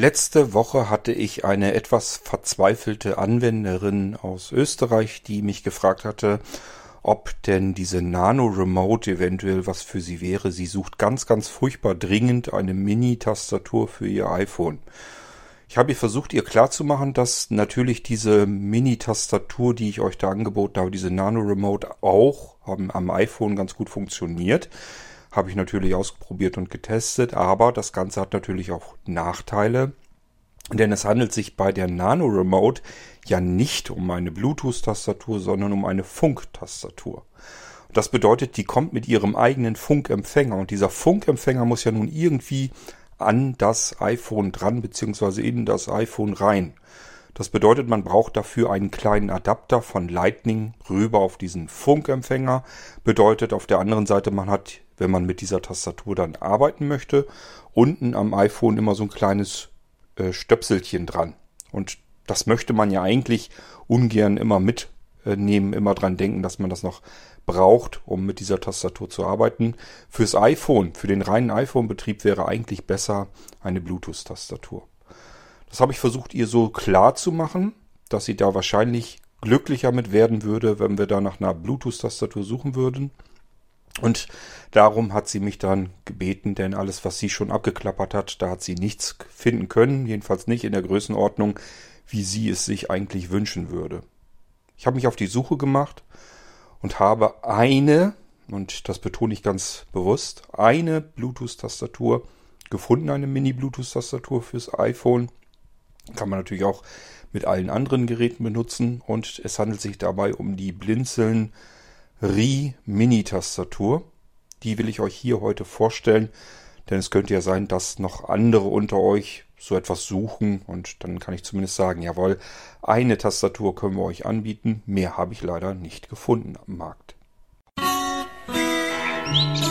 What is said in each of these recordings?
Letzte Woche hatte ich eine etwas verzweifelte Anwenderin aus Österreich, die mich gefragt hatte, ob denn diese Nano Remote eventuell was für sie wäre. Sie sucht ganz, ganz furchtbar dringend eine Mini-Tastatur für ihr iPhone. Ich habe ihr versucht, ihr klarzumachen, dass natürlich diese Mini-Tastatur, die ich euch da angeboten habe, diese Nano Remote auch am, am iPhone ganz gut funktioniert. Habe ich natürlich ausprobiert und getestet, aber das Ganze hat natürlich auch Nachteile, denn es handelt sich bei der Nano Remote ja nicht um eine Bluetooth-Tastatur, sondern um eine Funk-Tastatur. Das bedeutet, die kommt mit ihrem eigenen Funkempfänger und dieser Funkempfänger muss ja nun irgendwie an das iPhone dran beziehungsweise in das iPhone rein. Das bedeutet, man braucht dafür einen kleinen Adapter von Lightning rüber auf diesen Funkempfänger. Bedeutet auf der anderen Seite, man hat wenn man mit dieser Tastatur dann arbeiten möchte. Unten am iPhone immer so ein kleines äh, Stöpselchen dran. Und das möchte man ja eigentlich ungern immer mitnehmen, immer dran denken, dass man das noch braucht, um mit dieser Tastatur zu arbeiten. Fürs iPhone, für den reinen iPhone-Betrieb wäre eigentlich besser eine Bluetooth-Tastatur. Das habe ich versucht, ihr so klar zu machen, dass sie da wahrscheinlich glücklicher mit werden würde, wenn wir da nach einer Bluetooth-Tastatur suchen würden. Und darum hat sie mich dann gebeten, denn alles, was sie schon abgeklappert hat, da hat sie nichts finden können, jedenfalls nicht in der Größenordnung, wie sie es sich eigentlich wünschen würde. Ich habe mich auf die Suche gemacht und habe eine, und das betone ich ganz bewusst, eine Bluetooth-Tastatur gefunden, eine Mini-Bluetooth-Tastatur fürs iPhone. Kann man natürlich auch mit allen anderen Geräten benutzen und es handelt sich dabei um die Blinzeln Ri Mini-Tastatur. Die will ich euch hier heute vorstellen, denn es könnte ja sein, dass noch andere unter euch so etwas suchen und dann kann ich zumindest sagen, jawohl, eine Tastatur können wir euch anbieten, mehr habe ich leider nicht gefunden am Markt. Musik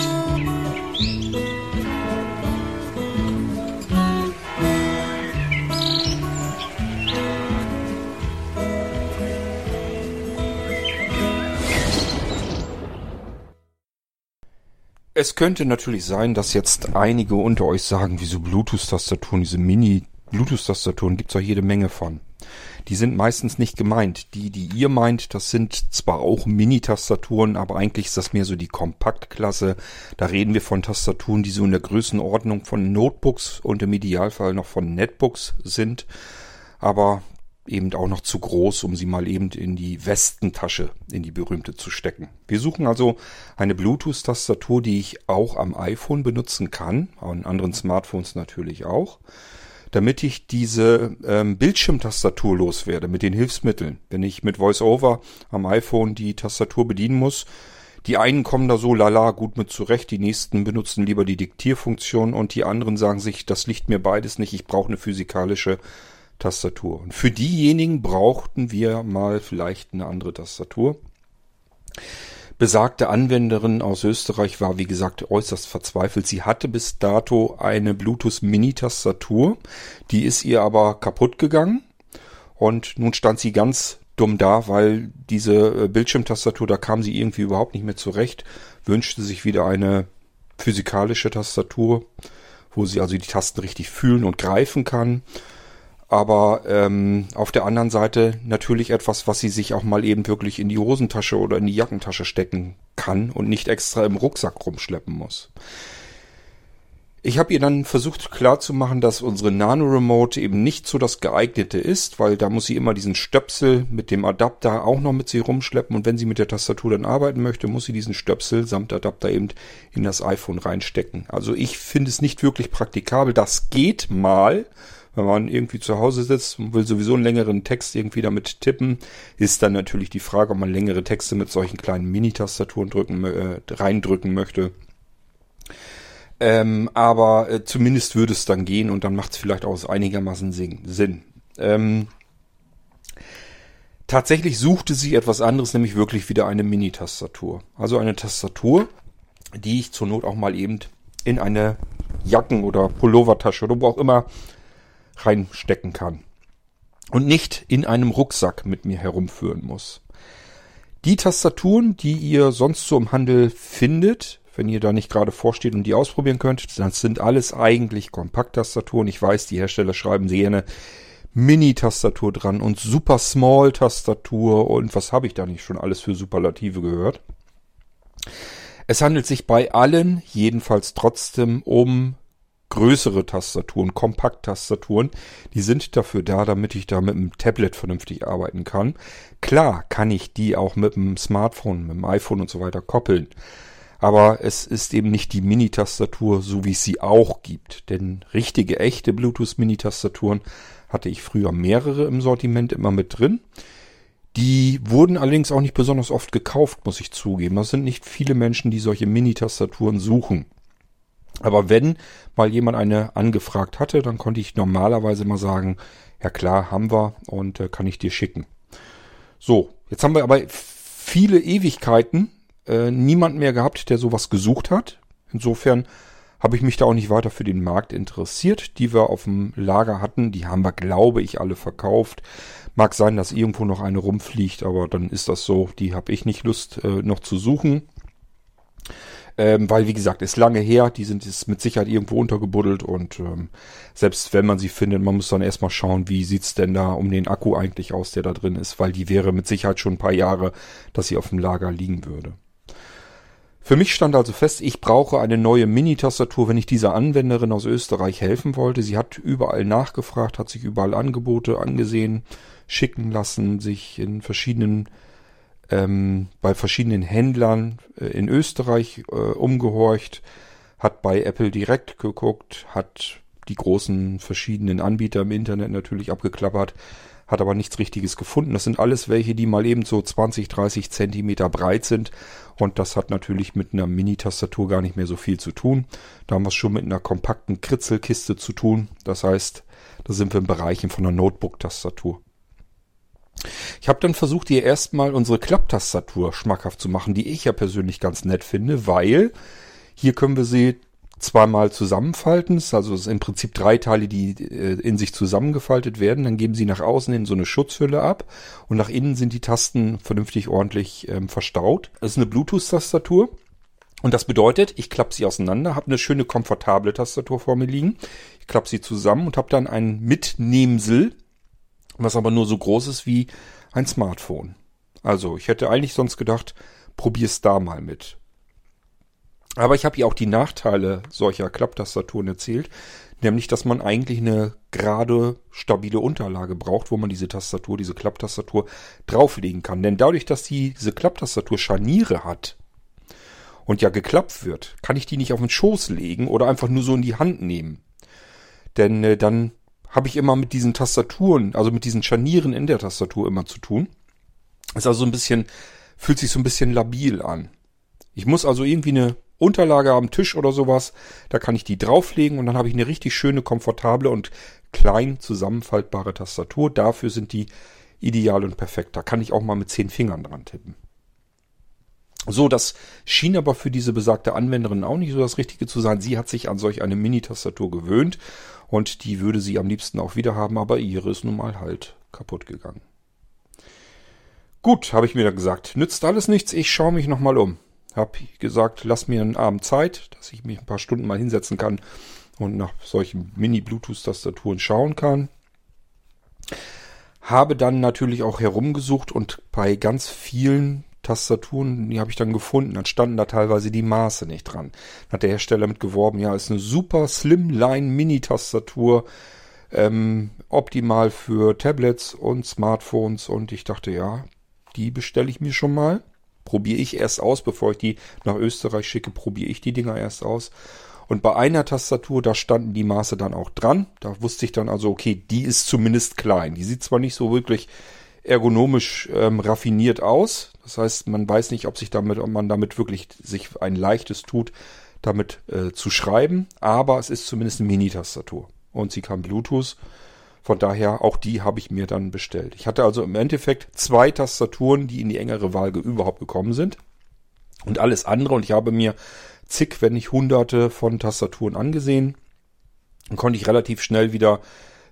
Es könnte natürlich sein, dass jetzt einige unter euch sagen, wieso Bluetooth-Tastaturen, diese Mini-Bluetooth-Tastaturen gibt's auch jede Menge von. Die sind meistens nicht gemeint. Die, die ihr meint, das sind zwar auch Mini-Tastaturen, aber eigentlich ist das mehr so die Kompaktklasse. Da reden wir von Tastaturen, die so in der Größenordnung von Notebooks und im Idealfall noch von Netbooks sind. Aber eben auch noch zu groß, um sie mal eben in die Westentasche, in die berühmte zu stecken. Wir suchen also eine Bluetooth-Tastatur, die ich auch am iPhone benutzen kann, an anderen Smartphones natürlich auch, damit ich diese ähm, Bildschirmtastatur loswerde mit den Hilfsmitteln. Wenn ich mit VoiceOver am iPhone die Tastatur bedienen muss, die einen kommen da so lala gut mit zurecht, die nächsten benutzen lieber die Diktierfunktion und die anderen sagen sich, das liegt mir beides nicht, ich brauche eine physikalische Tastatur. Und für diejenigen brauchten wir mal vielleicht eine andere Tastatur. Besagte Anwenderin aus Österreich war, wie gesagt, äußerst verzweifelt. Sie hatte bis dato eine Bluetooth Mini-Tastatur. Die ist ihr aber kaputt gegangen. Und nun stand sie ganz dumm da, weil diese äh, Bildschirmtastatur, da kam sie irgendwie überhaupt nicht mehr zurecht. Wünschte sich wieder eine physikalische Tastatur, wo sie also die Tasten richtig fühlen und greifen kann aber ähm, auf der anderen Seite natürlich etwas, was sie sich auch mal eben wirklich in die Hosentasche oder in die Jackentasche stecken kann und nicht extra im Rucksack rumschleppen muss. Ich habe ihr dann versucht klarzumachen, dass unsere Nano Remote eben nicht so das geeignete ist, weil da muss sie immer diesen Stöpsel mit dem Adapter auch noch mit sich rumschleppen und wenn sie mit der Tastatur dann arbeiten möchte, muss sie diesen Stöpsel samt Adapter eben in das iPhone reinstecken. Also ich finde es nicht wirklich praktikabel. Das geht mal, wenn man irgendwie zu Hause sitzt und will sowieso einen längeren Text irgendwie damit tippen, ist dann natürlich die Frage, ob man längere Texte mit solchen kleinen Mini-Tastaturen drücken, äh, reindrücken möchte. Ähm, aber äh, zumindest würde es dann gehen und dann macht es vielleicht auch einigermaßen Sinn. Ähm, tatsächlich suchte sie etwas anderes, nämlich wirklich wieder eine Mini-Tastatur. Also eine Tastatur, die ich zur Not auch mal eben in eine Jacken- oder Pullovertasche oder wo auch immer reinstecken kann. Und nicht in einem Rucksack mit mir herumführen muss. Die Tastaturen, die ihr sonst so im Handel findet, wenn ihr da nicht gerade vorsteht und die ausprobieren könnt. Das sind alles eigentlich Kompakttastaturen. Ich weiß, die Hersteller schreiben sie gerne Mini-Tastatur dran und Super Small-Tastatur und was habe ich da nicht schon alles für Superlative gehört. Es handelt sich bei allen jedenfalls trotzdem um größere Tastaturen, Kompakt-Tastaturen. Die sind dafür da, damit ich da mit dem Tablet vernünftig arbeiten kann. Klar kann ich die auch mit dem Smartphone, mit dem iPhone und so weiter koppeln. Aber es ist eben nicht die Mini-Tastatur, so wie es sie auch gibt. Denn richtige, echte Bluetooth-Mini-Tastaturen hatte ich früher mehrere im Sortiment immer mit drin. Die wurden allerdings auch nicht besonders oft gekauft, muss ich zugeben. Das sind nicht viele Menschen, die solche Mini-Tastaturen suchen. Aber wenn mal jemand eine angefragt hatte, dann konnte ich normalerweise mal sagen, ja klar, haben wir und äh, kann ich dir schicken. So, jetzt haben wir aber viele Ewigkeiten äh, niemand mehr gehabt, der sowas gesucht hat. Insofern habe ich mich da auch nicht weiter für den Markt interessiert. Die wir auf dem Lager hatten, die haben wir, glaube ich, alle verkauft. Mag sein, dass irgendwo noch eine rumfliegt, aber dann ist das so. Die habe ich nicht Lust äh, noch zu suchen. Ähm, weil, wie gesagt, ist lange her, die sind ist mit Sicherheit irgendwo untergebuddelt und ähm, selbst wenn man sie findet, man muss dann erstmal schauen, wie sieht's denn da um den Akku eigentlich aus, der da drin ist, weil die wäre mit Sicherheit schon ein paar Jahre, dass sie auf dem Lager liegen würde. Für mich stand also fest, ich brauche eine neue Mini-Tastatur, wenn ich dieser Anwenderin aus Österreich helfen wollte. Sie hat überall nachgefragt, hat sich überall Angebote angesehen, schicken lassen, sich in verschiedenen ähm, bei verschiedenen Händlern äh, in Österreich äh, umgehorcht, hat bei Apple direkt geguckt, hat die großen verschiedenen Anbieter im Internet natürlich abgeklappert, hat aber nichts Richtiges gefunden. Das sind alles welche, die mal eben so 20, 30 Zentimeter breit sind und das hat natürlich mit einer Mini-Tastatur gar nicht mehr so viel zu tun. Da haben wir es schon mit einer kompakten Kritzelkiste zu tun. Das heißt, da sind wir im Bereich von einer Notebook-Tastatur. Ich habe dann versucht, ihr erstmal unsere Klapptastatur schmackhaft zu machen, die ich ja persönlich ganz nett finde, weil hier können wir sie zweimal zusammenfalten. Also es sind im Prinzip drei Teile, die äh, in sich zusammengefaltet werden. Dann geben sie nach außen in so eine Schutzhülle ab und nach innen sind die Tasten vernünftig ordentlich ähm, verstaut. Es ist eine Bluetooth-Tastatur. Und das bedeutet, ich klappe sie auseinander, habe eine schöne komfortable Tastatur vor mir liegen. Ich klappe sie zusammen und habe dann ein Mitnehmsel was aber nur so groß ist wie ein Smartphone. Also ich hätte eigentlich sonst gedacht, probier's da mal mit. Aber ich habe hier auch die Nachteile solcher Klapptastaturen erzählt, nämlich dass man eigentlich eine gerade stabile Unterlage braucht, wo man diese Tastatur, diese Klapptastatur drauflegen kann. Denn dadurch, dass die, diese Klapptastatur Scharniere hat und ja geklappt wird, kann ich die nicht auf den Schoß legen oder einfach nur so in die Hand nehmen. Denn äh, dann habe ich immer mit diesen Tastaturen, also mit diesen Scharnieren in der Tastatur immer zu tun. Ist also so ein bisschen, fühlt sich so ein bisschen labil an. Ich muss also irgendwie eine Unterlage am Tisch oder sowas, da kann ich die drauflegen und dann habe ich eine richtig schöne, komfortable und klein zusammenfaltbare Tastatur. Dafür sind die ideal und perfekt. Da kann ich auch mal mit zehn Fingern dran tippen. So, das schien aber für diese besagte Anwenderin auch nicht so das Richtige zu sein. Sie hat sich an solch eine Mini-Tastatur gewöhnt und die würde sie am liebsten auch wieder haben, aber ihre ist nun mal halt kaputt gegangen. Gut, habe ich mir dann gesagt, nützt alles nichts, ich schaue mich nochmal um. Hab gesagt, lass mir einen Abend Zeit, dass ich mich ein paar Stunden mal hinsetzen kann und nach solchen Mini-Bluetooth-Tastaturen schauen kann. Habe dann natürlich auch herumgesucht und bei ganz vielen Tastaturen, die habe ich dann gefunden. Dann standen da teilweise die Maße nicht dran. Dann hat der Hersteller mit geworben, ja, ist eine super Slimline Mini-Tastatur, ähm, optimal für Tablets und Smartphones. Und ich dachte, ja, die bestelle ich mir schon mal. Probiere ich erst aus, bevor ich die nach Österreich schicke, probiere ich die Dinger erst aus. Und bei einer Tastatur, da standen die Maße dann auch dran. Da wusste ich dann also, okay, die ist zumindest klein. Die sieht zwar nicht so wirklich ergonomisch ähm, raffiniert aus. Das heißt, man weiß nicht, ob sich damit, ob man damit wirklich sich ein leichtes tut, damit äh, zu schreiben. Aber es ist zumindest eine Mini-Tastatur und sie kann Bluetooth. Von daher auch die habe ich mir dann bestellt. Ich hatte also im Endeffekt zwei Tastaturen, die in die engere Wahl überhaupt gekommen sind und alles andere. Und ich habe mir zig, wenn nicht hunderte von Tastaturen angesehen. Dann konnte ich relativ schnell wieder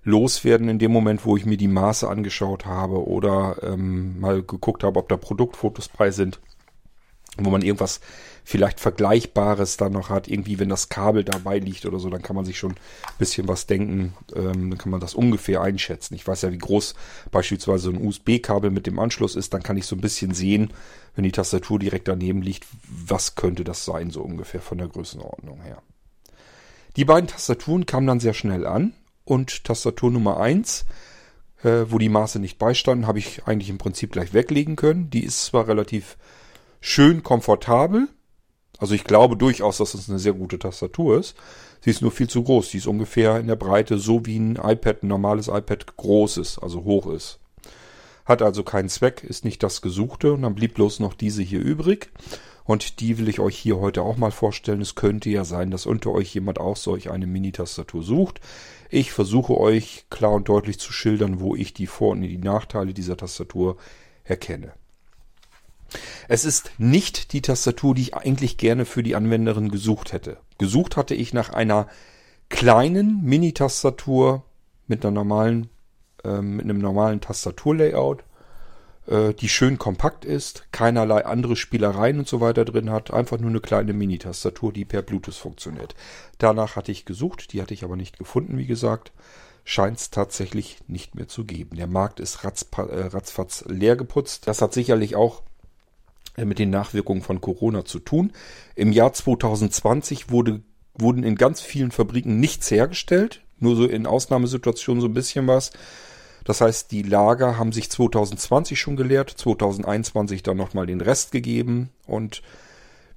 loswerden in dem Moment, wo ich mir die Maße angeschaut habe oder ähm, mal geguckt habe, ob da Produktfotos bei sind, wo man irgendwas vielleicht Vergleichbares dann noch hat. Irgendwie, wenn das Kabel dabei liegt oder so, dann kann man sich schon ein bisschen was denken. Ähm, dann kann man das ungefähr einschätzen. Ich weiß ja, wie groß beispielsweise ein USB-Kabel mit dem Anschluss ist. Dann kann ich so ein bisschen sehen, wenn die Tastatur direkt daneben liegt, was könnte das sein, so ungefähr von der Größenordnung her. Die beiden Tastaturen kamen dann sehr schnell an und Tastatur Nummer eins äh, wo die Maße nicht beistanden, habe ich eigentlich im Prinzip gleich weglegen können. Die ist zwar relativ schön komfortabel, also ich glaube durchaus, dass es eine sehr gute Tastatur ist. Sie ist nur viel zu groß. Die ist ungefähr in der Breite so wie ein iPad, ein normales iPad groß ist, also hoch ist. Hat also keinen Zweck, ist nicht das Gesuchte und dann blieb bloß noch diese hier übrig. Und die will ich euch hier heute auch mal vorstellen. Es könnte ja sein, dass unter euch jemand auch solch eine Mini-Tastatur sucht. Ich versuche euch klar und deutlich zu schildern, wo ich die Vor- und die Nachteile dieser Tastatur erkenne. Es ist nicht die Tastatur, die ich eigentlich gerne für die Anwenderin gesucht hätte. Gesucht hatte ich nach einer kleinen Mini-Tastatur mit einer normalen, äh, mit einem normalen Tastaturlayout äh, die schön kompakt ist, keinerlei andere Spielereien und so weiter drin hat, einfach nur eine kleine Mini-Tastatur, die per Bluetooth funktioniert. Danach hatte ich gesucht, die hatte ich aber nicht gefunden, wie gesagt. Scheint es tatsächlich nicht mehr zu geben. Der Markt ist äh, ratzfatz leer geputzt. Das hat sicherlich auch äh, mit den Nachwirkungen von Corona zu tun. Im Jahr 2020 wurde, wurden in ganz vielen Fabriken nichts hergestellt, nur so in Ausnahmesituationen so ein bisschen was. Das heißt, die Lager haben sich 2020 schon geleert, 2021 dann nochmal den Rest gegeben und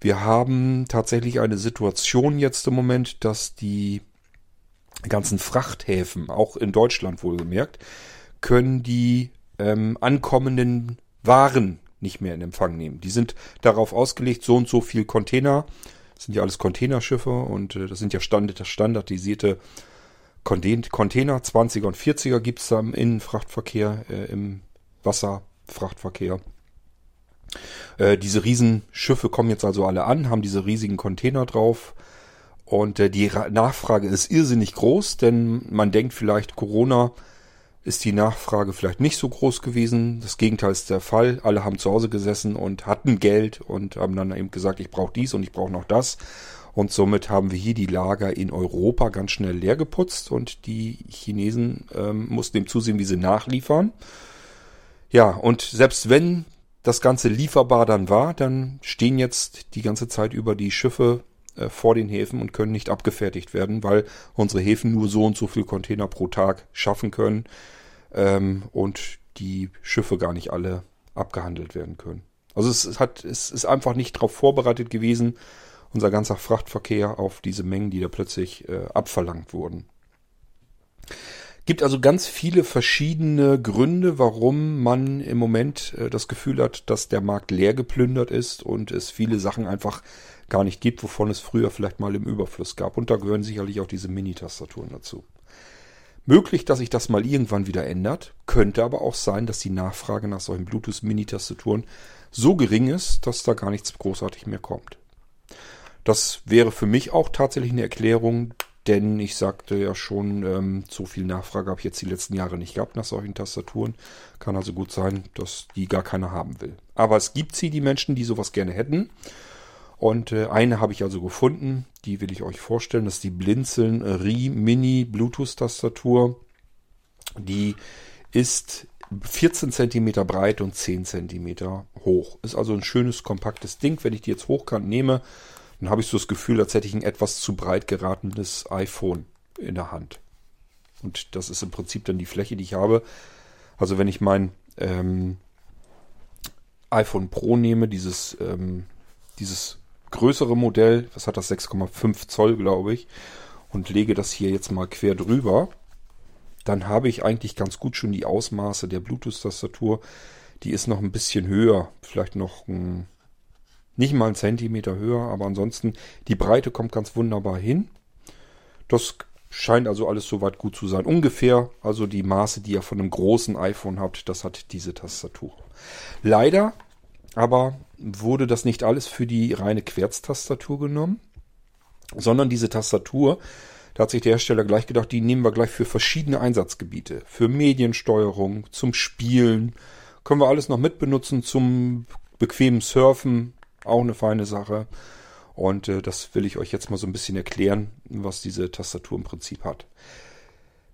wir haben tatsächlich eine Situation jetzt im Moment, dass die ganzen Frachthäfen, auch in Deutschland wohlgemerkt, können die ähm, ankommenden Waren nicht mehr in Empfang nehmen. Die sind darauf ausgelegt, so und so viel Container, das sind ja alles Containerschiffe und äh, das sind ja Standard, standardisierte Container 20er und 40er gibt es da im Innenfrachtverkehr, äh, im Wasserfrachtverkehr. Äh, diese Riesenschiffe kommen jetzt also alle an, haben diese riesigen Container drauf. Und äh, die Ra Nachfrage ist irrsinnig groß, denn man denkt vielleicht, Corona ist die Nachfrage vielleicht nicht so groß gewesen. Das Gegenteil ist der Fall. Alle haben zu Hause gesessen und hatten Geld und haben dann eben gesagt, ich brauche dies und ich brauche noch das. Und somit haben wir hier die Lager in Europa ganz schnell leer geputzt und die Chinesen ähm, mussten dem zusehen, wie sie nachliefern. Ja, und selbst wenn das Ganze lieferbar dann war, dann stehen jetzt die ganze Zeit über die Schiffe vor den Häfen und können nicht abgefertigt werden, weil unsere Häfen nur so und so viel Container pro Tag schaffen können ähm, und die Schiffe gar nicht alle abgehandelt werden können. Also es hat, es ist einfach nicht darauf vorbereitet gewesen, unser ganzer Frachtverkehr auf diese Mengen, die da plötzlich äh, abverlangt wurden. Gibt also ganz viele verschiedene Gründe, warum man im Moment äh, das Gefühl hat, dass der Markt leer geplündert ist und es viele Sachen einfach gar nicht gibt, wovon es früher vielleicht mal im Überfluss gab. Und da gehören sicherlich auch diese Mini-Tastaturen dazu. Möglich, dass sich das mal irgendwann wieder ändert, könnte aber auch sein, dass die Nachfrage nach solchen Bluetooth-Mini-Tastaturen so gering ist, dass da gar nichts großartig mehr kommt. Das wäre für mich auch tatsächlich eine Erklärung, denn ich sagte ja schon, ähm, so viel Nachfrage habe ich jetzt die letzten Jahre nicht gehabt nach solchen Tastaturen. Kann also gut sein, dass die gar keiner haben will. Aber es gibt sie, die Menschen, die sowas gerne hätten. Und äh, eine habe ich also gefunden, die will ich euch vorstellen. Das ist die Blinzeln Ri Mini Bluetooth Tastatur. Die ist 14 cm breit und 10 cm hoch. Ist also ein schönes, kompaktes Ding. Wenn ich die jetzt hochkant nehme, dann habe ich so das Gefühl, als hätte ich ein etwas zu breit geratenes iPhone in der Hand. Und das ist im Prinzip dann die Fläche, die ich habe. Also wenn ich mein ähm, iPhone Pro nehme, dieses, ähm, dieses größere Modell, was hat das 6,5 Zoll, glaube ich, und lege das hier jetzt mal quer drüber, dann habe ich eigentlich ganz gut schon die Ausmaße der Bluetooth-Tastatur. Die ist noch ein bisschen höher, vielleicht noch ein nicht mal einen Zentimeter höher, aber ansonsten die Breite kommt ganz wunderbar hin. Das scheint also alles soweit gut zu sein. Ungefähr also die Maße, die ihr von einem großen iPhone habt, das hat diese Tastatur. Leider aber wurde das nicht alles für die reine Querztastatur genommen, sondern diese Tastatur, da hat sich der Hersteller gleich gedacht, die nehmen wir gleich für verschiedene Einsatzgebiete. Für Mediensteuerung, zum Spielen, können wir alles noch mitbenutzen zum bequemen Surfen, auch eine feine Sache. Und äh, das will ich euch jetzt mal so ein bisschen erklären, was diese Tastatur im Prinzip hat.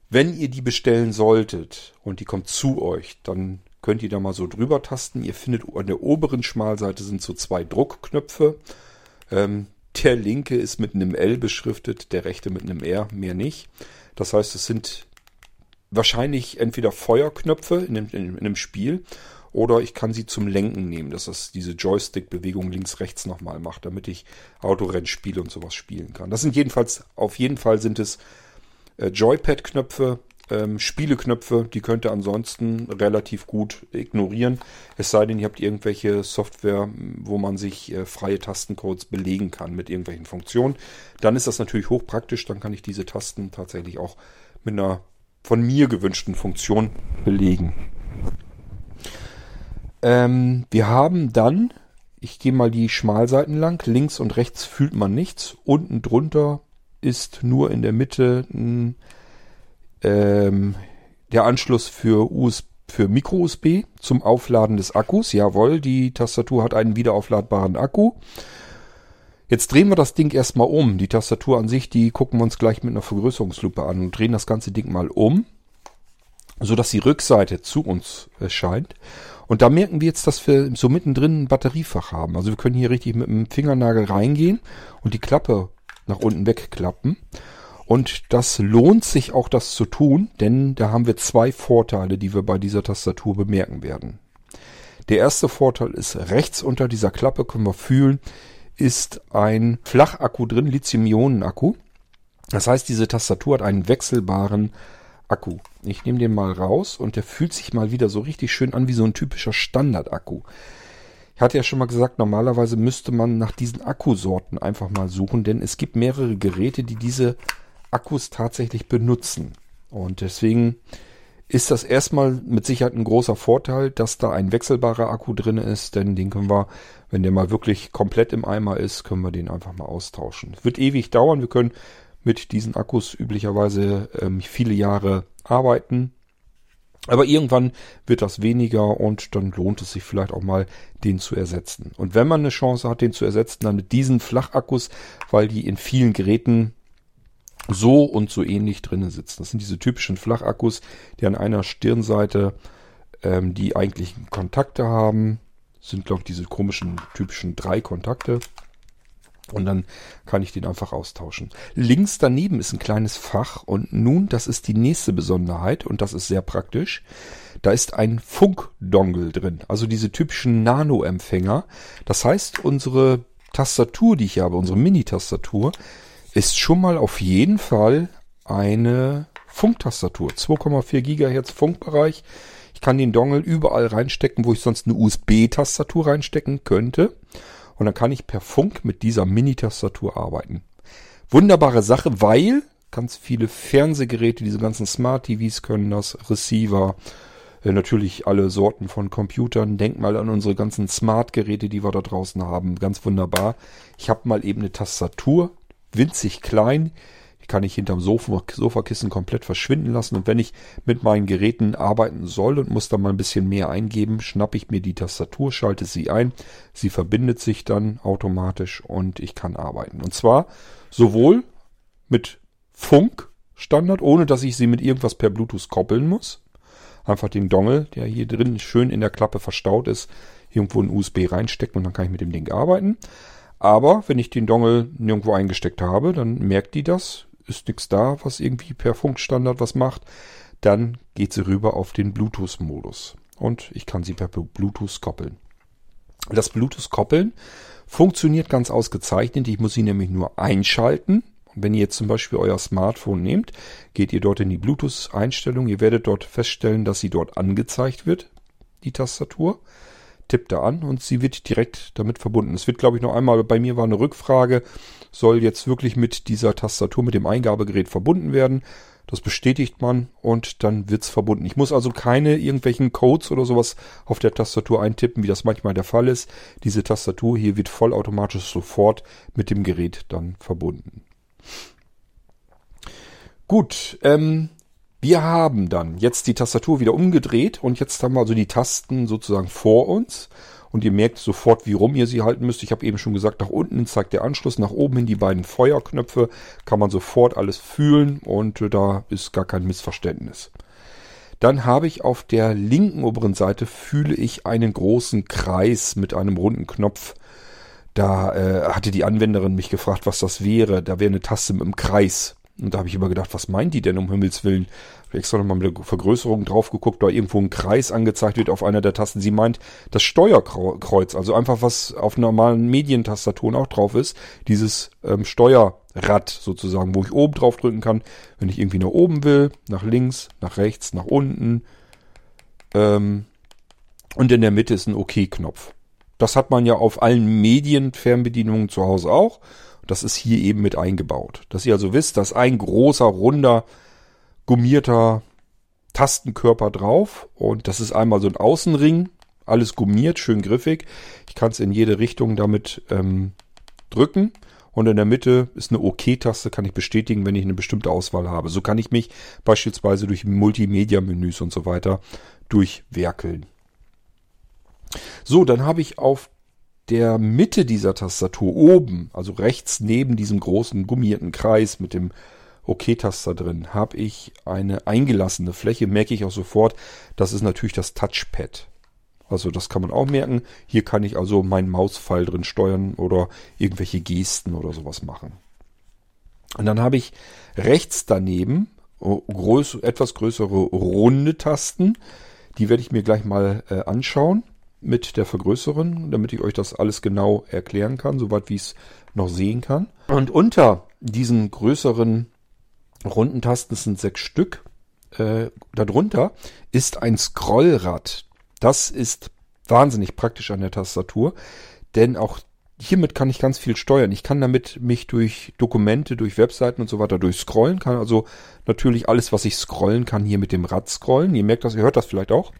Wenn ihr die bestellen solltet und die kommt zu euch, dann könnt ihr da mal so drüber tasten. Ihr findet an der oberen Schmalseite sind so zwei Druckknöpfe. Ähm, der linke ist mit einem L beschriftet, der rechte mit einem R, mehr nicht. Das heißt, es sind wahrscheinlich entweder Feuerknöpfe in dem, in, in dem Spiel oder ich kann sie zum Lenken nehmen, dass das diese Joystick-Bewegung links-rechts nochmal macht, damit ich Autorennspiele und sowas spielen kann. Das sind jedenfalls, auf jeden Fall sind es äh, Joypad-Knöpfe, ähm, Spieleknöpfe, die könnt ihr ansonsten relativ gut ignorieren. Es sei denn, ihr habt irgendwelche Software, wo man sich äh, freie Tastencodes belegen kann mit irgendwelchen Funktionen. Dann ist das natürlich hochpraktisch, dann kann ich diese Tasten tatsächlich auch mit einer von mir gewünschten Funktion belegen. Ähm, wir haben dann, ich gehe mal die Schmalseiten lang, links und rechts fühlt man nichts. Unten drunter ist nur in der Mitte ein, ähm, der Anschluss für USB für Micro-USB zum Aufladen des Akkus. Jawohl, die Tastatur hat einen wiederaufladbaren Akku. Jetzt drehen wir das Ding erstmal um. Die Tastatur an sich, die gucken wir uns gleich mit einer Vergrößerungslupe an und drehen das ganze Ding mal um, so dass die Rückseite zu uns erscheint. Und da merken wir jetzt, dass wir so mittendrin ein Batteriefach haben. Also wir können hier richtig mit dem Fingernagel reingehen und die Klappe nach unten wegklappen. Und das lohnt sich auch, das zu tun, denn da haben wir zwei Vorteile, die wir bei dieser Tastatur bemerken werden. Der erste Vorteil ist, rechts unter dieser Klappe können wir fühlen, ist ein Flachakku drin, Lithium-Ionen-Akku. Das heißt, diese Tastatur hat einen wechselbaren Akku. Ich nehme den mal raus und der fühlt sich mal wieder so richtig schön an wie so ein typischer Standard-Akku. Ich hatte ja schon mal gesagt, normalerweise müsste man nach diesen Akkusorten einfach mal suchen, denn es gibt mehrere Geräte, die diese Akkus tatsächlich benutzen. Und deswegen ist das erstmal mit Sicherheit ein großer Vorteil, dass da ein wechselbarer Akku drin ist, denn den können wir, wenn der mal wirklich komplett im Eimer ist, können wir den einfach mal austauschen. Es wird ewig dauern, wir können mit diesen Akkus üblicherweise ähm, viele Jahre arbeiten. Aber irgendwann wird das weniger und dann lohnt es sich vielleicht auch mal, den zu ersetzen. Und wenn man eine Chance hat, den zu ersetzen, dann mit diesen Flachakkus, weil die in vielen Geräten so und so ähnlich drinnen sitzen. Das sind diese typischen Flachakkus, die an einer Stirnseite ähm, die eigentlichen Kontakte haben. Das sind, glaube ich, diese komischen typischen drei Kontakte. Und dann kann ich den einfach austauschen. Links daneben ist ein kleines Fach und nun, das ist die nächste Besonderheit und das ist sehr praktisch. Da ist ein Funkdongle drin, also diese typischen Nano-Empfänger. Das heißt, unsere Tastatur, die ich habe, unsere Mini-Tastatur, ist schon mal auf jeden Fall eine Funktastatur. 2,4 Gigahertz Funkbereich. Ich kann den Dongle überall reinstecken, wo ich sonst eine USB-Tastatur reinstecken könnte. Und dann kann ich per Funk mit dieser Mini-Tastatur arbeiten. Wunderbare Sache, weil ganz viele Fernsehgeräte, diese ganzen Smart-TVs können das, Receiver, äh, natürlich alle Sorten von Computern. Denkt mal an unsere ganzen Smart-Geräte, die wir da draußen haben. Ganz wunderbar. Ich habe mal eben eine Tastatur, winzig klein, kann ich hinterm Sofa, Sofakissen komplett verschwinden lassen. Und wenn ich mit meinen Geräten arbeiten soll und muss da mal ein bisschen mehr eingeben, schnappe ich mir die Tastatur, schalte sie ein. Sie verbindet sich dann automatisch und ich kann arbeiten. Und zwar sowohl mit Funkstandard, ohne dass ich sie mit irgendwas per Bluetooth koppeln muss. Einfach den Dongle, der hier drin schön in der Klappe verstaut ist, irgendwo in USB reinstecken und dann kann ich mit dem Ding arbeiten. Aber wenn ich den Dongle nirgendwo eingesteckt habe, dann merkt die das, ist nichts da, was irgendwie per Funkstandard was macht, dann geht sie rüber auf den Bluetooth-Modus. Und ich kann sie per Bluetooth koppeln. Das Bluetooth-Koppeln funktioniert ganz ausgezeichnet. Ich muss sie nämlich nur einschalten. Wenn ihr jetzt zum Beispiel euer Smartphone nehmt, geht ihr dort in die Bluetooth-Einstellung. Ihr werdet dort feststellen, dass sie dort angezeigt wird, die Tastatur tippt da an und sie wird direkt damit verbunden. Es wird, glaube ich, noch einmal, bei mir war eine Rückfrage, soll jetzt wirklich mit dieser Tastatur, mit dem Eingabegerät verbunden werden. Das bestätigt man und dann wird's verbunden. Ich muss also keine irgendwelchen Codes oder sowas auf der Tastatur eintippen, wie das manchmal der Fall ist. Diese Tastatur hier wird vollautomatisch sofort mit dem Gerät dann verbunden. Gut, ähm, wir haben dann jetzt die Tastatur wieder umgedreht und jetzt haben wir also die Tasten sozusagen vor uns. und ihr merkt sofort, wie rum ihr sie halten müsst. Ich habe eben schon gesagt, nach unten zeigt der Anschluss, nach oben hin die beiden Feuerknöpfe, kann man sofort alles fühlen und äh, da ist gar kein Missverständnis. Dann habe ich auf der linken oberen Seite fühle ich einen großen Kreis mit einem runden Knopf. Da äh, hatte die Anwenderin mich gefragt, was das wäre. Da wäre eine Taste mit einem Kreis. Und da habe ich immer gedacht, was meint die denn um Himmels Willen? Habe extra nochmal mit der Vergrößerung drauf geguckt, da irgendwo ein Kreis angezeigt wird auf einer der Tasten. Sie meint das Steuerkreuz, also einfach was auf normalen Medientastaturen auch drauf ist. Dieses ähm, Steuerrad sozusagen, wo ich oben drauf drücken kann, wenn ich irgendwie nach oben will, nach links, nach rechts, nach unten. Ähm, und in der Mitte ist ein OK-Knopf. Das hat man ja auf allen Medienfernbedienungen zu Hause auch. Das ist hier eben mit eingebaut. Dass ihr also wisst, dass ein großer, runder, gummierter Tastenkörper drauf. Und das ist einmal so ein Außenring. Alles gummiert, schön griffig. Ich kann es in jede Richtung damit ähm, drücken. Und in der Mitte ist eine OK-Taste, kann ich bestätigen, wenn ich eine bestimmte Auswahl habe. So kann ich mich beispielsweise durch Multimedia-Menüs und so weiter durchwerkeln. So, dann habe ich auf der Mitte dieser Tastatur oben, also rechts neben diesem großen gummierten Kreis mit dem OK-Taster drin, habe ich eine eingelassene Fläche, merke ich auch sofort, das ist natürlich das Touchpad. Also das kann man auch merken. Hier kann ich also meinen Mauspfeil drin steuern oder irgendwelche Gesten oder sowas machen. Und dann habe ich rechts daneben groß, etwas größere runde Tasten. Die werde ich mir gleich mal äh, anschauen mit der Vergrößerung, damit ich euch das alles genau erklären kann, soweit wie ich es noch sehen kann. Und unter diesen größeren runden Tasten, sind sechs Stück, äh, darunter ist ein Scrollrad. Das ist wahnsinnig praktisch an der Tastatur, denn auch hiermit kann ich ganz viel steuern. Ich kann damit mich durch Dokumente, durch Webseiten und so weiter durchscrollen, kann also natürlich alles, was ich scrollen kann, hier mit dem Rad scrollen. Ihr merkt das, ihr hört das vielleicht auch.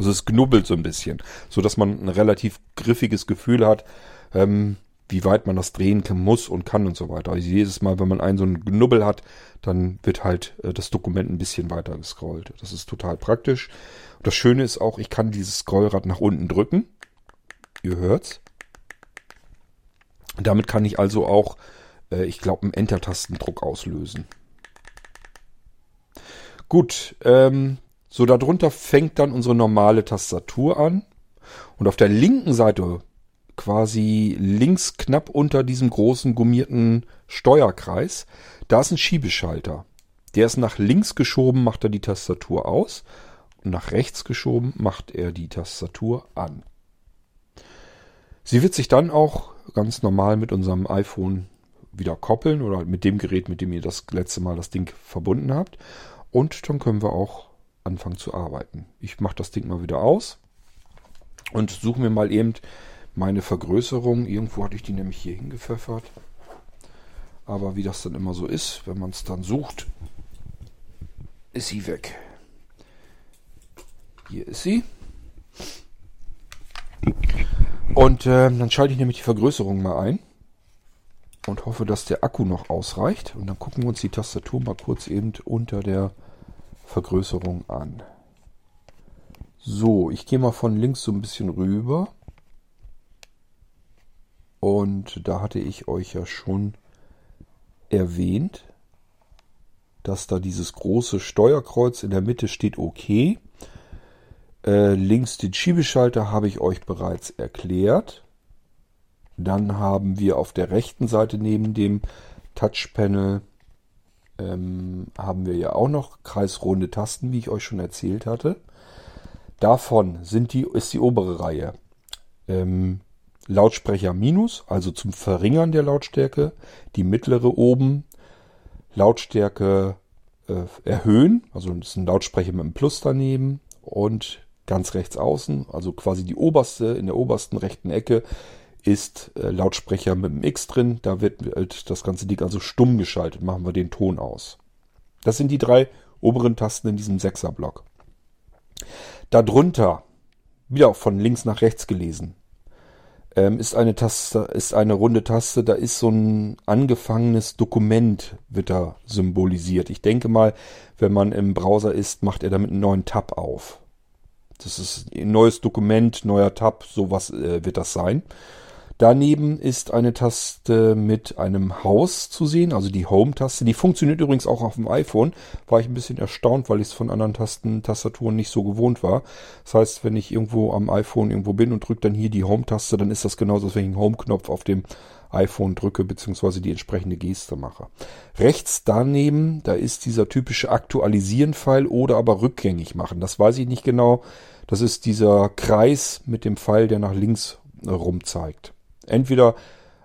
Also es knubbelt so ein bisschen, so dass man ein relativ griffiges Gefühl hat, ähm, wie weit man das drehen muss und kann und so weiter. Also jedes Mal, wenn man einen so einen Knubbel hat, dann wird halt äh, das Dokument ein bisschen weiter gescrollt. Das ist total praktisch. Und das Schöne ist auch, ich kann dieses Scrollrad nach unten drücken. Ihr hört's. Damit kann ich also auch, äh, ich glaube, einen Enter-Tastendruck auslösen. Gut, ähm, so, darunter fängt dann unsere normale Tastatur an. Und auf der linken Seite, quasi links knapp unter diesem großen gummierten Steuerkreis, da ist ein Schiebeschalter. Der ist nach links geschoben, macht er die Tastatur aus. Und nach rechts geschoben, macht er die Tastatur an. Sie wird sich dann auch ganz normal mit unserem iPhone wieder koppeln oder mit dem Gerät, mit dem ihr das letzte Mal das Ding verbunden habt. Und dann können wir auch anfangen zu arbeiten. Ich mache das Ding mal wieder aus und suche mir mal eben meine Vergrößerung. Irgendwo hatte ich die nämlich hier hingepfeffert. Aber wie das dann immer so ist, wenn man es dann sucht, ist sie weg. Hier ist sie. Und äh, dann schalte ich nämlich die Vergrößerung mal ein und hoffe, dass der Akku noch ausreicht. Und dann gucken wir uns die Tastatur mal kurz eben unter der Vergrößerung an. So, ich gehe mal von links so ein bisschen rüber. Und da hatte ich euch ja schon erwähnt, dass da dieses große Steuerkreuz in der Mitte steht OK. Äh, links den Schiebeschalter habe ich euch bereits erklärt. Dann haben wir auf der rechten Seite neben dem Touchpanel ähm, haben wir ja auch noch kreisrunde Tasten, wie ich euch schon erzählt hatte. Davon sind die, ist die obere Reihe ähm, Lautsprecher Minus, also zum Verringern der Lautstärke. Die mittlere oben Lautstärke äh, erhöhen, also das ist ein Lautsprecher mit einem Plus daneben. Und ganz rechts außen, also quasi die oberste, in der obersten rechten Ecke, ist äh, Lautsprecher mit einem X drin. Da wird halt das ganze Ding also stumm geschaltet. Machen wir den Ton aus. Das sind die drei oberen Tasten in diesem Sechserblock. Darunter, wieder von links nach rechts gelesen, ähm, ist eine Taste, ist eine runde Taste, da ist so ein angefangenes Dokument, wird da symbolisiert. Ich denke mal, wenn man im Browser ist, macht er damit einen neuen Tab auf. Das ist ein neues Dokument, neuer Tab, sowas äh, wird das sein. Daneben ist eine Taste mit einem Haus zu sehen, also die Home-Taste. Die funktioniert übrigens auch auf dem iPhone. War ich ein bisschen erstaunt, weil ich es von anderen Tasten, Tastaturen nicht so gewohnt war. Das heißt, wenn ich irgendwo am iPhone irgendwo bin und drücke dann hier die Home-Taste, dann ist das genauso, als wenn ich einen Home-Knopf auf dem iPhone drücke, beziehungsweise die entsprechende Geste mache. Rechts daneben, da ist dieser typische Aktualisieren-Pfeil oder aber rückgängig machen. Das weiß ich nicht genau. Das ist dieser Kreis mit dem Pfeil, der nach links rum zeigt. Entweder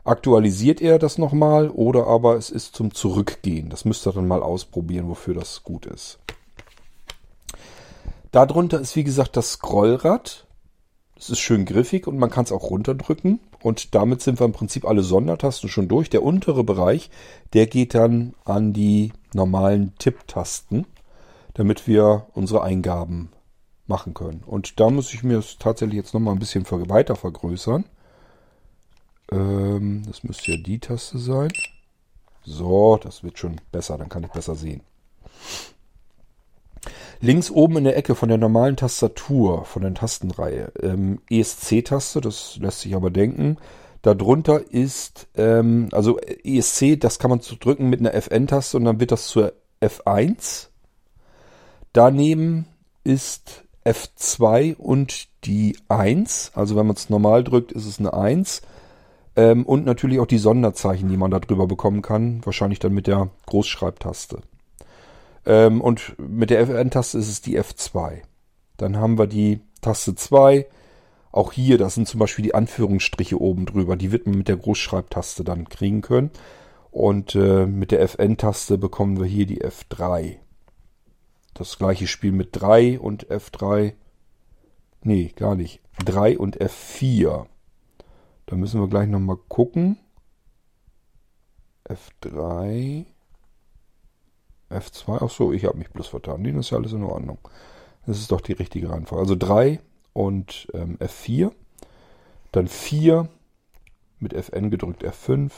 aktualisiert er das nochmal oder aber es ist zum Zurückgehen. Das müsst ihr dann mal ausprobieren, wofür das gut ist. Darunter ist wie gesagt das Scrollrad. Das ist schön griffig und man kann es auch runterdrücken. Und damit sind wir im Prinzip alle Sondertasten schon durch. Der untere Bereich, der geht dann an die normalen Tipptasten, damit wir unsere Eingaben machen können. Und da muss ich mir tatsächlich jetzt nochmal ein bisschen weiter vergrößern. Ähm, das müsste ja die Taste sein. So, das wird schon besser, dann kann ich besser sehen. Links oben in der Ecke von der normalen Tastatur, von der Tastenreihe, ähm, ESC-Taste, das lässt sich aber denken. Darunter ist, ähm, also ESC, das kann man zu drücken mit einer FN-Taste und dann wird das zur F1. Daneben ist F2 und die 1. Also wenn man es normal drückt, ist es eine 1. Ähm, und natürlich auch die Sonderzeichen, die man da drüber bekommen kann. Wahrscheinlich dann mit der Großschreibtaste. Ähm, und mit der FN-Taste ist es die F2. Dann haben wir die Taste 2. Auch hier, das sind zum Beispiel die Anführungsstriche oben drüber. Die wird man mit der Großschreibtaste dann kriegen können. Und äh, mit der FN-Taste bekommen wir hier die F3. Das gleiche Spiel mit 3 und F3. Nee, gar nicht. 3 und F4. Da müssen wir gleich nochmal gucken. F3. F2. Ach so, ich habe mich bloß vertan. Nee, das ist ja alles in Ordnung. Das ist doch die richtige Reihenfolge. Also 3 und ähm, F4. Dann 4 mit Fn gedrückt F5.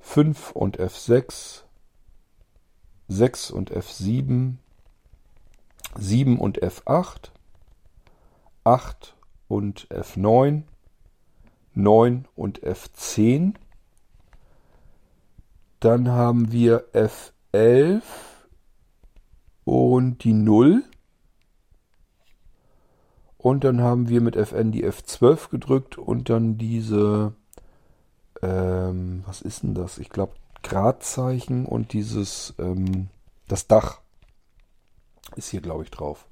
5 und F6. 6 und F7. 7 und F8. 8 und F9. 9 und F10. Dann haben wir F11 und die 0. Und dann haben wir mit Fn die F12 gedrückt und dann diese, ähm, was ist denn das? Ich glaube Gradzeichen und dieses, ähm, das Dach ist hier, glaube ich, drauf.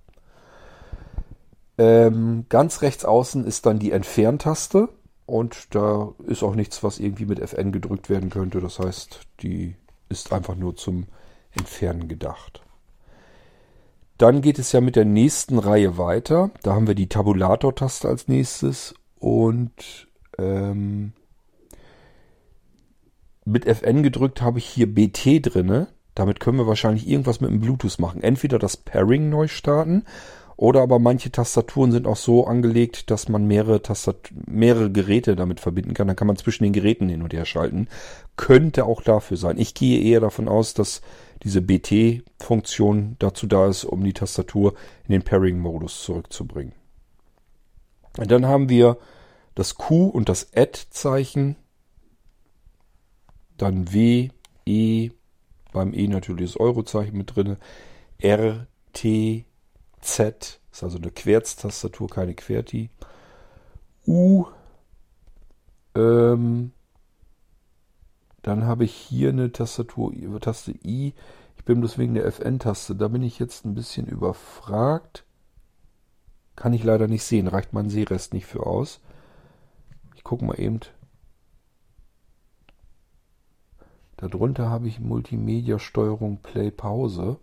Ähm, ganz rechts außen ist dann die Entferntaste. Und da ist auch nichts, was irgendwie mit Fn gedrückt werden könnte. Das heißt, die ist einfach nur zum Entfernen gedacht. Dann geht es ja mit der nächsten Reihe weiter. Da haben wir die Tabulator-Taste als nächstes. Und ähm, mit Fn gedrückt habe ich hier BT drinne. Damit können wir wahrscheinlich irgendwas mit dem Bluetooth machen. Entweder das Pairing neu starten oder aber manche Tastaturen sind auch so angelegt, dass man mehrere, Tastat mehrere Geräte damit verbinden kann. Dann kann man zwischen den Geräten hin und her schalten. Könnte auch dafür sein. Ich gehe eher davon aus, dass diese BT-Funktion dazu da ist, um die Tastatur in den Pairing-Modus zurückzubringen. Und dann haben wir das Q und das Add-Zeichen. Dann W, E, beim E natürlich das Euro-Zeichen mit drin. R, T, Z ist also eine Querztastatur, keine Querti. U. Ähm, dann habe ich hier eine Tastatur, Taste I. Ich bin bloß wegen der FN-Taste. Da bin ich jetzt ein bisschen überfragt. Kann ich leider nicht sehen. Reicht mein Sehrest nicht für aus. Ich gucke mal eben. Darunter habe ich Multimedia-Steuerung Play-Pause.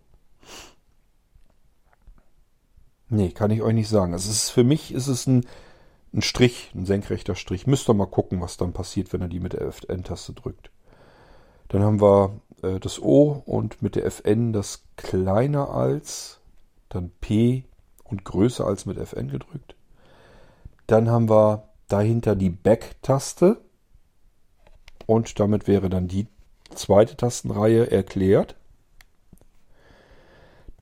Nee, kann ich euch nicht sagen. Es ist, für mich ist es ein, ein Strich, ein senkrechter Strich. Müsst ihr mal gucken, was dann passiert, wenn er die mit der Fn-Taste drückt. Dann haben wir äh, das O und mit der Fn das kleiner als, dann P und größer als mit Fn gedrückt. Dann haben wir dahinter die Back-Taste und damit wäre dann die zweite Tastenreihe erklärt.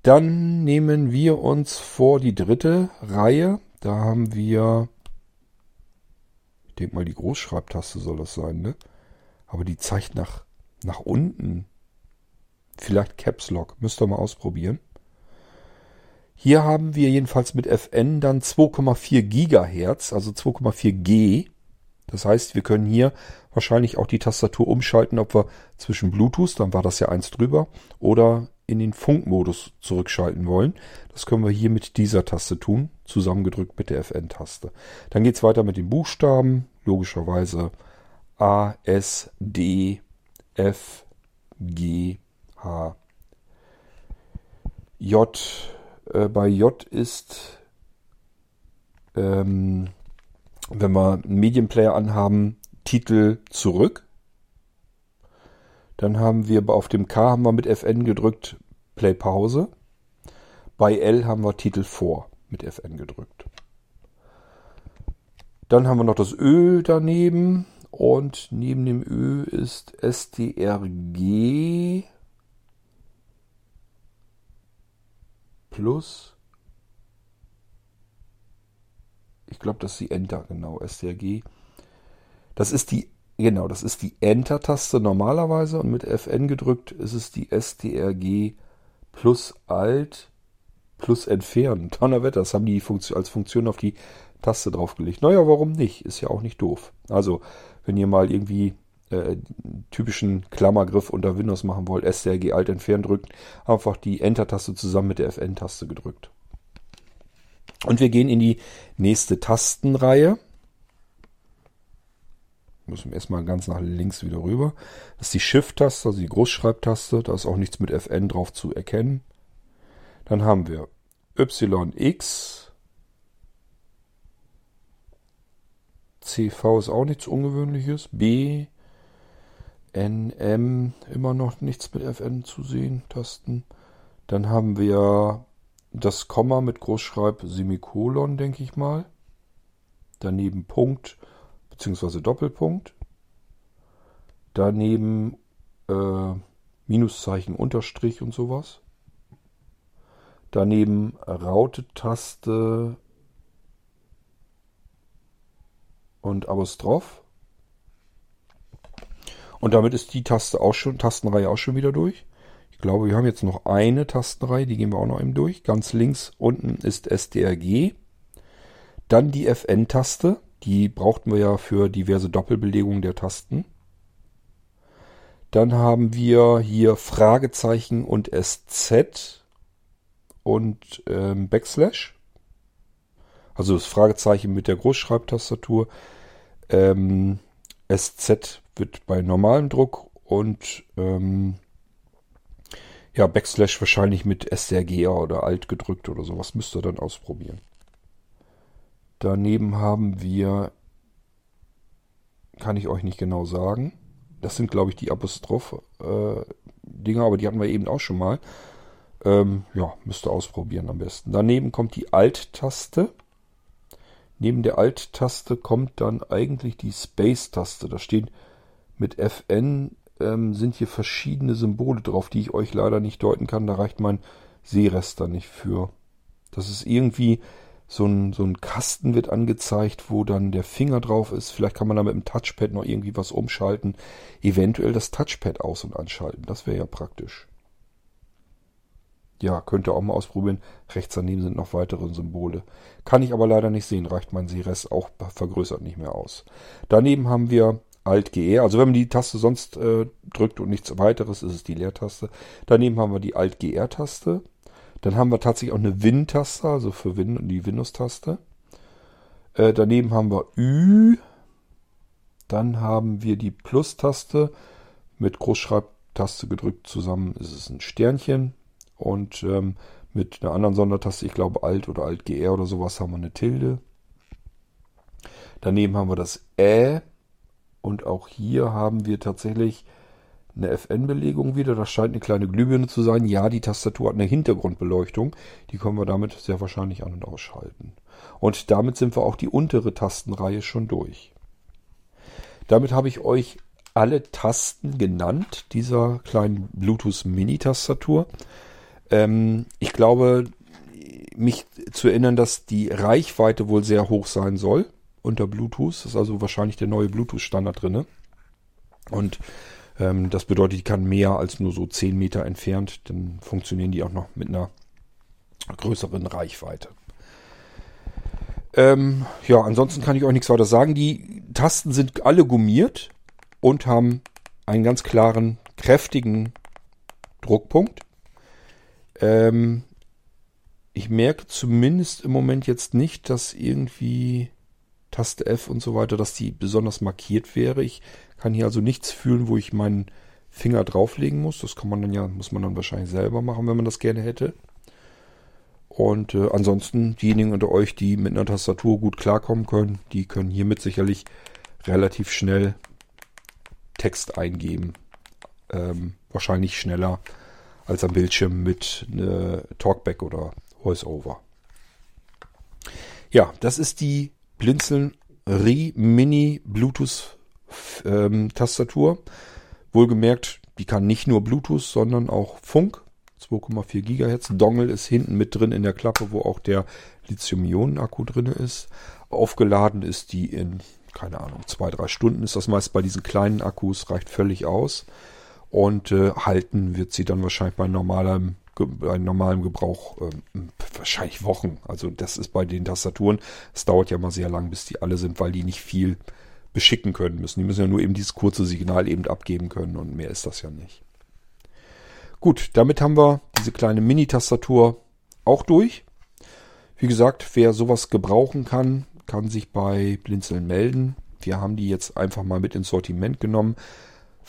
Dann nehmen wir uns vor die dritte Reihe. Da haben wir, ich denke mal, die Großschreibtaste soll das sein, ne? Aber die zeigt nach, nach unten. Vielleicht Caps Lock. Müsst ihr mal ausprobieren. Hier haben wir jedenfalls mit FN dann 2,4 Gigahertz, also 2,4 G. Das heißt, wir können hier wahrscheinlich auch die Tastatur umschalten, ob wir zwischen Bluetooth, dann war das ja eins drüber, oder in den Funkmodus zurückschalten wollen. Das können wir hier mit dieser Taste tun, zusammengedrückt mit der FN-Taste. Dann geht es weiter mit den Buchstaben, logischerweise A, S, D, F, G, H, J, äh, bei J ist, ähm, wenn wir einen Medienplayer anhaben, Titel zurück. Dann haben wir auf dem K haben wir mit Fn gedrückt Play Pause. Bei L haben wir Titel vor mit Fn gedrückt. Dann haben wir noch das Ö daneben und neben dem Ö ist STRG plus. Ich glaube, das ist die Enter, genau, STRG. Das ist die, genau, das ist die Enter-Taste normalerweise und mit Fn gedrückt ist es die STRG plus Alt plus Entfernen. Donnerwetter, das haben die Funktion, als Funktion auf die Taste draufgelegt. Naja, warum nicht? Ist ja auch nicht doof. Also, wenn ihr mal irgendwie äh, typischen Klammergriff unter Windows machen wollt, STRG Alt entfernen drückt, einfach die Enter-Taste zusammen mit der Fn-Taste gedrückt. Und wir gehen in die nächste Tastenreihe. Müssen wir erstmal ganz nach links wieder rüber. Das ist die Shift-Taste, also die Großschreibtaste. Da ist auch nichts mit Fn drauf zu erkennen. Dann haben wir YX. CV ist auch nichts Ungewöhnliches. B, NM immer noch nichts mit FN zu sehen, Tasten. Dann haben wir das Komma mit Großschreib Semikolon, denke ich mal. Daneben Punkt bzw. Doppelpunkt. Daneben äh, Minuszeichen, Unterstrich und sowas. Daneben Raute-Taste und Apostroph. Und damit ist die Taste auch schon, Tastenreihe auch schon wieder durch. Ich glaube, wir haben jetzt noch eine Tastenreihe, die gehen wir auch noch eben durch. Ganz links unten ist SDRG. Dann die FN-Taste. Die brauchten wir ja für diverse Doppelbelegungen der Tasten. Dann haben wir hier Fragezeichen und SZ und ähm, Backslash. Also das Fragezeichen mit der Großschreibtastatur. Ähm, SZ wird bei normalem Druck und ähm, ja, Backslash wahrscheinlich mit SRG oder Alt gedrückt oder sowas. Müsst ihr dann ausprobieren. Daneben haben wir, kann ich euch nicht genau sagen. Das sind, glaube ich, die Apostroph-Dinger, äh, aber die hatten wir eben auch schon mal. Ähm, ja, müsst ihr ausprobieren am besten. Daneben kommt die Alt-Taste. Neben der Alt-Taste kommt dann eigentlich die Space-Taste. Da steht mit Fn ähm, sind hier verschiedene Symbole drauf, die ich euch leider nicht deuten kann. Da reicht mein Sehrester nicht für. Das ist irgendwie so ein, so ein Kasten wird angezeigt, wo dann der Finger drauf ist. Vielleicht kann man da mit dem Touchpad noch irgendwie was umschalten. Eventuell das Touchpad aus- und anschalten. Das wäre ja praktisch. Ja, könnt ihr auch mal ausprobieren. Rechts daneben sind noch weitere Symbole. Kann ich aber leider nicht sehen. Reicht mein Sehrest auch vergrößert nicht mehr aus. Daneben haben wir Alt-GR. Also wenn man die Taste sonst äh, drückt und nichts weiteres, ist es die Leertaste. Daneben haben wir die Alt-GR-Taste. Dann haben wir tatsächlich auch eine Win-Taste, also für Win die Windows-Taste. Äh, daneben haben wir Ü. Dann haben wir die Plus-Taste mit Großschreibtaste gedrückt zusammen ist es ein Sternchen. Und ähm, mit einer anderen Sondertaste, ich glaube Alt oder Alt-GR oder sowas, haben wir eine Tilde. Daneben haben wir das Ä und auch hier haben wir tatsächlich eine FN-Belegung wieder. Das scheint eine kleine Glühbirne zu sein. Ja, die Tastatur hat eine Hintergrundbeleuchtung. Die können wir damit sehr wahrscheinlich an- und ausschalten. Und damit sind wir auch die untere Tastenreihe schon durch. Damit habe ich euch alle Tasten genannt dieser kleinen Bluetooth Mini-Tastatur. Ähm, ich glaube, mich zu erinnern, dass die Reichweite wohl sehr hoch sein soll unter Bluetooth. Das ist also wahrscheinlich der neue Bluetooth-Standard drinne. Und ähm, das bedeutet, die kann mehr als nur so 10 Meter entfernt. Dann funktionieren die auch noch mit einer größeren Reichweite. Ähm, ja, ansonsten kann ich euch nichts weiter sagen. Die Tasten sind alle gummiert und haben einen ganz klaren, kräftigen Druckpunkt. Ähm, ich merke zumindest im Moment jetzt nicht, dass irgendwie Taste F und so weiter, dass die besonders markiert wäre. Ich kann hier also nichts fühlen, wo ich meinen Finger drauflegen muss. Das kann man dann ja, muss man dann wahrscheinlich selber machen, wenn man das gerne hätte. Und äh, ansonsten, diejenigen unter euch, die mit einer Tastatur gut klarkommen können, die können hiermit sicherlich relativ schnell Text eingeben. Ähm, wahrscheinlich schneller als am Bildschirm mit äh, Talkback oder VoiceOver. Ja, das ist die Blinzeln Re Mini Bluetooth ähm, Tastatur. Wohlgemerkt, die kann nicht nur Bluetooth, sondern auch Funk. 2,4 Gigahertz. Dongle ist hinten mit drin in der Klappe, wo auch der Lithium-Ionen-Akku drin ist. Aufgeladen ist die in, keine Ahnung, zwei, drei Stunden ist das meist bei diesen kleinen Akkus, reicht völlig aus. Und äh, halten wird sie dann wahrscheinlich bei normalem bei normalem Gebrauch äh, wahrscheinlich Wochen. Also das ist bei den Tastaturen. Es dauert ja mal sehr lang, bis die alle sind, weil die nicht viel beschicken können müssen. Die müssen ja nur eben dieses kurze Signal eben abgeben können und mehr ist das ja nicht. Gut, damit haben wir diese kleine Mini-Tastatur auch durch. Wie gesagt, wer sowas gebrauchen kann, kann sich bei Blinzeln melden. Wir haben die jetzt einfach mal mit ins Sortiment genommen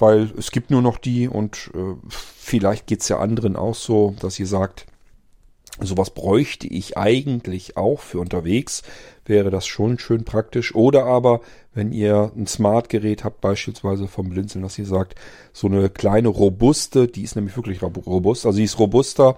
weil es gibt nur noch die und äh, vielleicht geht es ja anderen auch so, dass ihr sagt, sowas bräuchte ich eigentlich auch für unterwegs, wäre das schon schön praktisch. Oder aber, wenn ihr ein Smart-Gerät habt, beispielsweise vom Blinzeln, dass ihr sagt, so eine kleine robuste, die ist nämlich wirklich robust, also die ist robuster,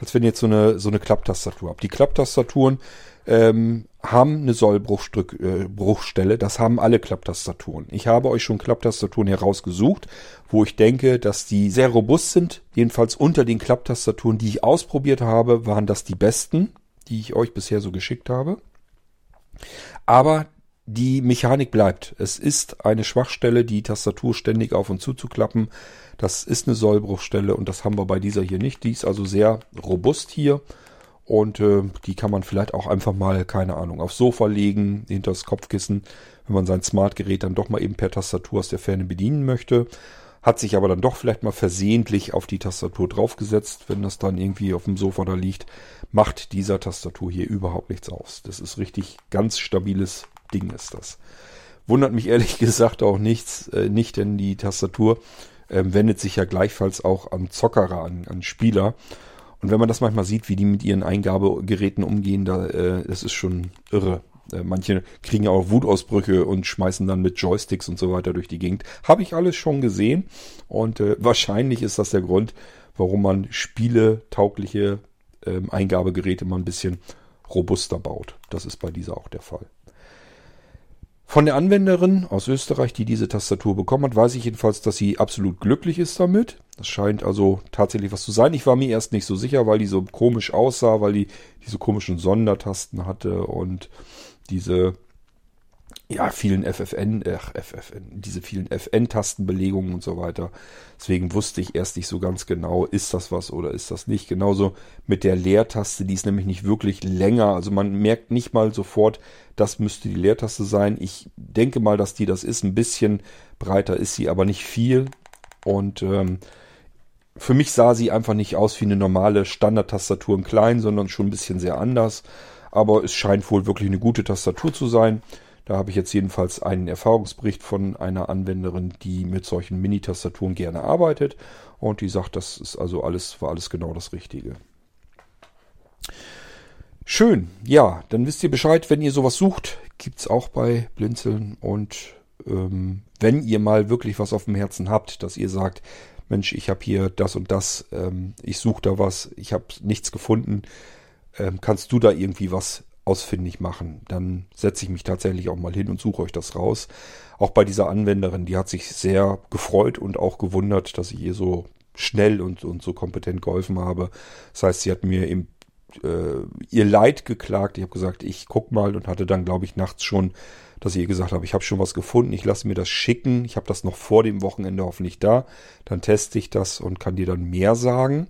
als wenn ihr jetzt so eine, so eine Klapptastatur habt. Die Klapptastaturen ähm, haben eine Sollbruchstelle. Äh, das haben alle Klapptastaturen. Ich habe euch schon Klapptastaturen herausgesucht, wo ich denke, dass die sehr robust sind. Jedenfalls unter den Klapptastaturen, die ich ausprobiert habe, waren das die besten, die ich euch bisher so geschickt habe. Aber die Mechanik bleibt. Es ist eine Schwachstelle, die Tastatur ständig auf und zu zu klappen. Das ist eine Sollbruchstelle und das haben wir bei dieser hier nicht. Die ist also sehr robust hier und äh, die kann man vielleicht auch einfach mal, keine Ahnung, aufs Sofa legen, hinter das Kopfkissen, wenn man sein Smartgerät dann doch mal eben per Tastatur aus der Ferne bedienen möchte. Hat sich aber dann doch vielleicht mal versehentlich auf die Tastatur draufgesetzt, wenn das dann irgendwie auf dem Sofa da liegt, macht dieser Tastatur hier überhaupt nichts aus. Das ist richtig ganz stabiles Ding ist das. Wundert mich ehrlich gesagt auch nichts, äh, nicht, denn die Tastatur äh, wendet sich ja gleichfalls auch an Zockerer, an, an Spieler. Und wenn man das manchmal sieht, wie die mit ihren Eingabegeräten umgehen, da, äh, das ist schon irre. Äh, manche kriegen ja auch Wutausbrüche und schmeißen dann mit Joysticks und so weiter durch die Gegend. Habe ich alles schon gesehen und äh, wahrscheinlich ist das der Grund, warum man spieletaugliche äh, Eingabegeräte mal ein bisschen robuster baut. Das ist bei dieser auch der Fall. Von der Anwenderin aus Österreich, die diese Tastatur bekommen hat, weiß ich jedenfalls, dass sie absolut glücklich ist damit. Das scheint also tatsächlich was zu sein. Ich war mir erst nicht so sicher, weil die so komisch aussah, weil die diese komischen Sondertasten hatte und diese ja, vielen FFN, äh, FFN, diese vielen FN-Tastenbelegungen und so weiter. Deswegen wusste ich erst nicht so ganz genau, ist das was oder ist das nicht. Genauso mit der Leertaste, die ist nämlich nicht wirklich länger. Also man merkt nicht mal sofort, das müsste die Leertaste sein. Ich denke mal, dass die das ist. Ein bisschen breiter ist sie, aber nicht viel. Und ähm, für mich sah sie einfach nicht aus wie eine normale Standard-Tastatur in klein, sondern schon ein bisschen sehr anders. Aber es scheint wohl wirklich eine gute Tastatur zu sein. Da habe ich jetzt jedenfalls einen Erfahrungsbericht von einer Anwenderin, die mit solchen Mini-Tastaturen gerne arbeitet. Und die sagt, das ist also alles, war alles genau das Richtige. Schön, ja, dann wisst ihr Bescheid, wenn ihr sowas sucht, gibt es auch bei Blinzeln. Und ähm, wenn ihr mal wirklich was auf dem Herzen habt, dass ihr sagt, Mensch, ich habe hier das und das, ähm, ich suche da was, ich habe nichts gefunden, ähm, kannst du da irgendwie was ausfindig machen. Dann setze ich mich tatsächlich auch mal hin und suche euch das raus. Auch bei dieser Anwenderin, die hat sich sehr gefreut und auch gewundert, dass ich ihr so schnell und, und so kompetent geholfen habe. Das heißt, sie hat mir im äh, ihr Leid geklagt. Ich habe gesagt, ich guck mal und hatte dann, glaube ich, nachts schon, dass ich ihr gesagt habe, ich habe schon was gefunden, ich lasse mir das schicken. Ich habe das noch vor dem Wochenende hoffentlich da. Dann teste ich das und kann dir dann mehr sagen.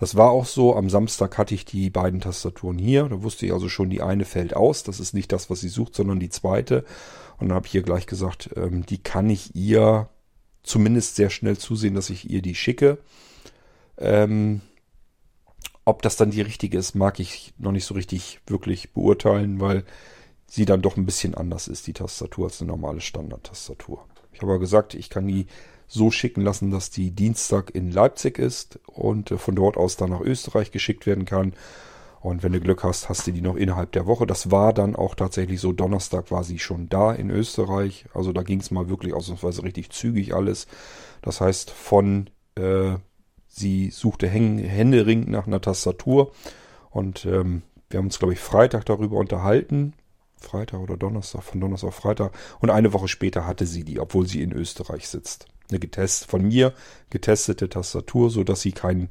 Das war auch so. Am Samstag hatte ich die beiden Tastaturen hier. Da wusste ich also schon, die eine fällt aus. Das ist nicht das, was sie sucht, sondern die zweite. Und dann habe ich ihr gleich gesagt, ähm, die kann ich ihr zumindest sehr schnell zusehen, dass ich ihr die schicke. Ähm, ob das dann die richtige ist, mag ich noch nicht so richtig wirklich beurteilen, weil sie dann doch ein bisschen anders ist, die Tastatur, als eine normale Standard-Tastatur. Ich habe aber gesagt, ich kann die so schicken lassen, dass die Dienstag in Leipzig ist und äh, von dort aus dann nach Österreich geschickt werden kann. Und wenn du Glück hast, hast du die noch innerhalb der Woche. Das war dann auch tatsächlich so. Donnerstag war sie schon da in Österreich. Also da ging es mal wirklich ausnahmsweise richtig zügig alles. Das heißt, von äh, Sie suchte händeringend nach einer Tastatur und ähm, wir haben uns, glaube ich, Freitag darüber unterhalten. Freitag oder Donnerstag, von Donnerstag auf Freitag. Und eine Woche später hatte sie die, obwohl sie in Österreich sitzt. Eine getest, von mir getestete Tastatur, so dass sie keinen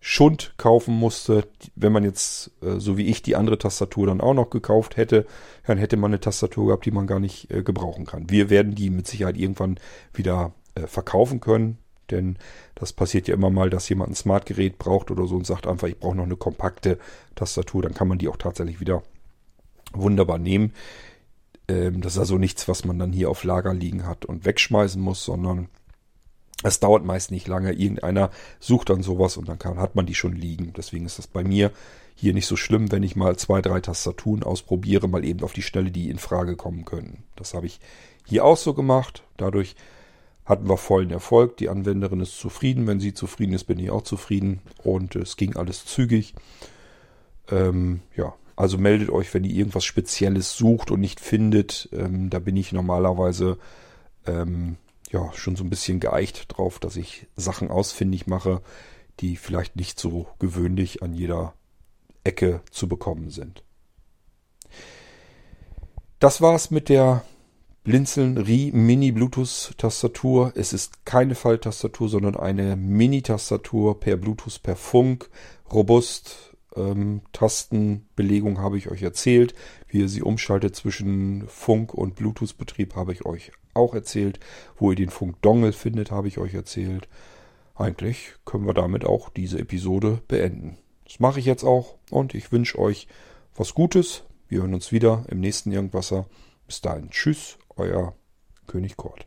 Schund kaufen musste. Wenn man jetzt, äh, so wie ich, die andere Tastatur dann auch noch gekauft hätte, dann hätte man eine Tastatur gehabt, die man gar nicht äh, gebrauchen kann. Wir werden die mit Sicherheit irgendwann wieder äh, verkaufen können. Denn das passiert ja immer mal, dass jemand ein Smartgerät braucht oder so und sagt einfach, ich brauche noch eine kompakte Tastatur. Dann kann man die auch tatsächlich wieder wunderbar nehmen. Ähm, das ist also nichts, was man dann hier auf Lager liegen hat und wegschmeißen muss, sondern es dauert meist nicht lange. Irgendeiner sucht dann sowas und dann kann, hat man die schon liegen. Deswegen ist das bei mir hier nicht so schlimm, wenn ich mal zwei, drei Tastaturen ausprobiere, mal eben auf die Stelle, die in Frage kommen können. Das habe ich hier auch so gemacht. Dadurch hatten wir vollen Erfolg. Die Anwenderin ist zufrieden. Wenn sie zufrieden ist, bin ich auch zufrieden. Und es ging alles zügig. Ähm, ja, also meldet euch, wenn ihr irgendwas Spezielles sucht und nicht findet. Ähm, da bin ich normalerweise ähm, ja schon so ein bisschen geeicht drauf, dass ich Sachen ausfindig mache, die vielleicht nicht so gewöhnlich an jeder Ecke zu bekommen sind. Das war's mit der Blinzeln Ri Mini Bluetooth Tastatur. Es ist keine Falltastatur, sondern eine Mini-Tastatur per Bluetooth, per Funk. Robust. Ähm, Tastenbelegung habe ich euch erzählt. Wie ihr sie umschaltet zwischen Funk und Bluetooth-Betrieb habe ich euch auch erzählt. Wo ihr den Funk-Dongle findet, habe ich euch erzählt. Eigentlich können wir damit auch diese Episode beenden. Das mache ich jetzt auch und ich wünsche euch was Gutes. Wir hören uns wieder im nächsten Irgendwasser. Bis dahin, tschüss euer König Kurt.